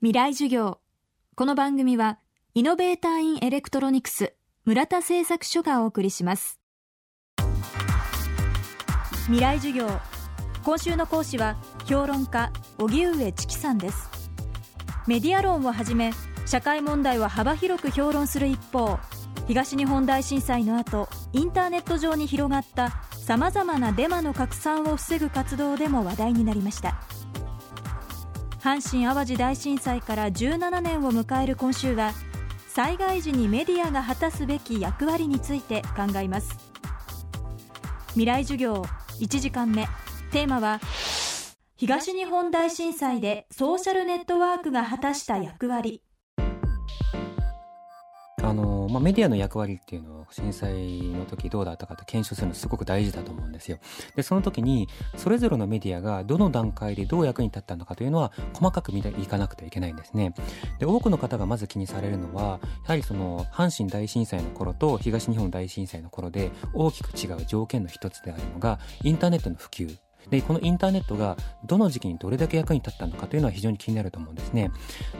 未来授業。この番組はイノベーターインエレクトロニクス村田製作所がお送りします。未来授業。今週の講師は評論家荻上チキさんです。メディア論をはじめ社会問題を幅広く評論する一方東日本大震災の後インターネット上に広がったさまざまなデマの拡散を防ぐ活動でも話題になりました。阪神・淡路大震災から17年を迎える今週は災害時にメディアが果たすべき役割について考えます。未来授業1時間目。テーマは東日本大震災でソーシャルネットワークが果たした役割。あの、まあ、メディアの役割っていうのを震災の時どうだったかって検証するのすごく大事だと思うんですよ。で、その時に、それぞれのメディアがどの段階でどう役に立ったのかというのは、細かく見ていかなくてはいけないんですね。で、多くの方がまず気にされるのは、やはりその、阪神大震災の頃と東日本大震災の頃で大きく違う条件の一つであるのが、インターネットの普及で、このインターネットがどの時期にどれだけ役に立ったのかというのは非常に気になると思うんですね。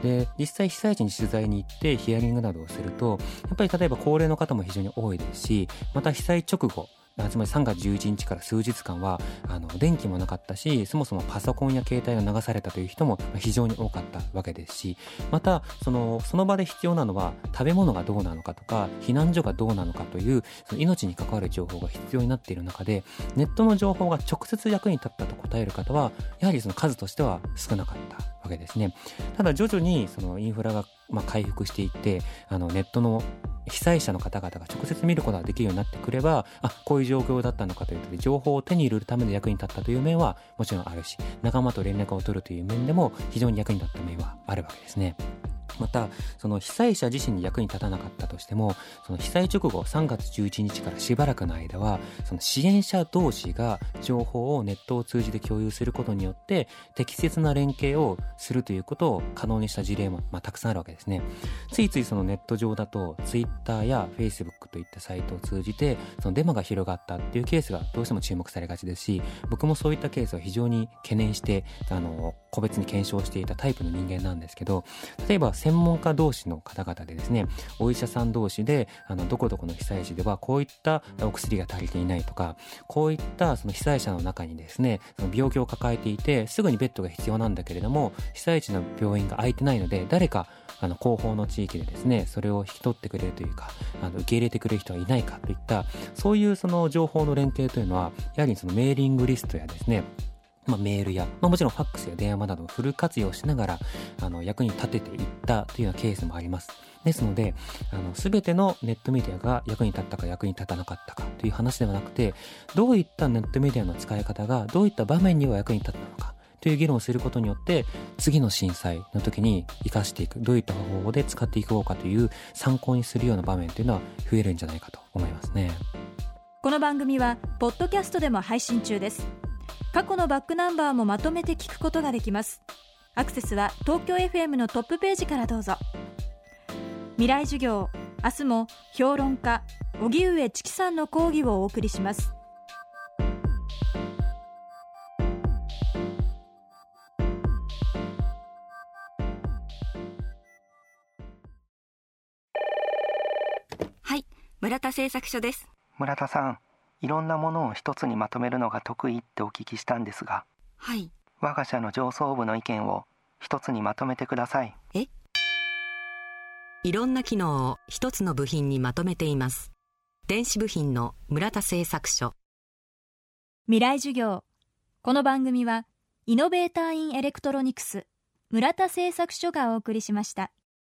で、実際被災地に取材に行ってヒアリングなどをすると、やっぱり例えば高齢の方も非常に多いですし、また被災直後、つまり3月11日から数日間は、あの、電気もなかったし、そもそもパソコンや携帯が流されたという人も非常に多かったわけですし、また、その、その場で必要なのは、食べ物がどうなのかとか、避難所がどうなのかという、その命に関わる情報が必要になっている中で、ネットの情報が直接役に立ったと答える方は、やはりその数としては少なかったわけですね。ただ徐々にそのインフラがまあ回復していって、あのネットの被災者の方々が直接見ることができるようになってくれば、あ、こういう状況だったのかというとで、情報を手に入れるための役に立ったという面はもちろんあるし、仲間と連絡を取るという面でも非常に役に立った面はあるわけですね。また、その被災者自身に役に立たなかったとしても、その被災直後3月11日からしばらくの間は、その支援者同士が情報をネットを通じて共有することによって、適切な連携をするということを可能にした事例も、まあ、たくさんあるわけですね。ついついそのネット上だと、Twitter や Facebook といったサイトを通じて、そのデマが広がったっていうケースがどうしても注目されがちですし、僕もそういったケースを非常に懸念して、あの、個別に検証していたタイプの人間なんですけど、例えば専門家同士の方々でですね、お医者さん同士で、あの、どこどこの被災地ではこういったお薬が足りていないとか、こういったその被災者の中にですね、その病気を抱えていて、すぐにベッドが必要なんだけれども、被災地の病院が空いてないので、誰か、あの、後方の地域でですね、それを引き取ってくれるというか、あの、受け入れてくれる人はいないかといった、そういうその情報の連携というのは、やはりそのメーリングリストやですね、まあ、メールや、まあ、もちろんファックスや電話などをフル活用しながら、あの、役に立てていったというようなケースもあります。ですので、あの、すべてのネットメディアが役に立ったか役に立たなかったかという話ではなくて、どういったネットメディアの使い方が、どういった場面には役に立ったのか、という議論をすることによって、次の震災の時に活かしていく、どういった方法で使っていこうかという参考にするような場面というのは増えるんじゃないかと思いますね。この番組は、ポッドキャストでも配信中です。過去のバックナンバーもまとめて聞くことができます。アクセスは東京 FM のトップページからどうぞ。未来授業明日も評論家荻上チキさんの講義をお送りします。はい村田製作所です。村田さんいろんなものを一つにまとめるのが得意ってお聞きしたんですがはい。我が社の上層部の意見を一つにまとめてください。え？いろんな機能を一つの部品にまとめています。電子部品の村田製作所。未来授業。この番組はイノベーターインエレクトロニクス村田製作所がお送りしました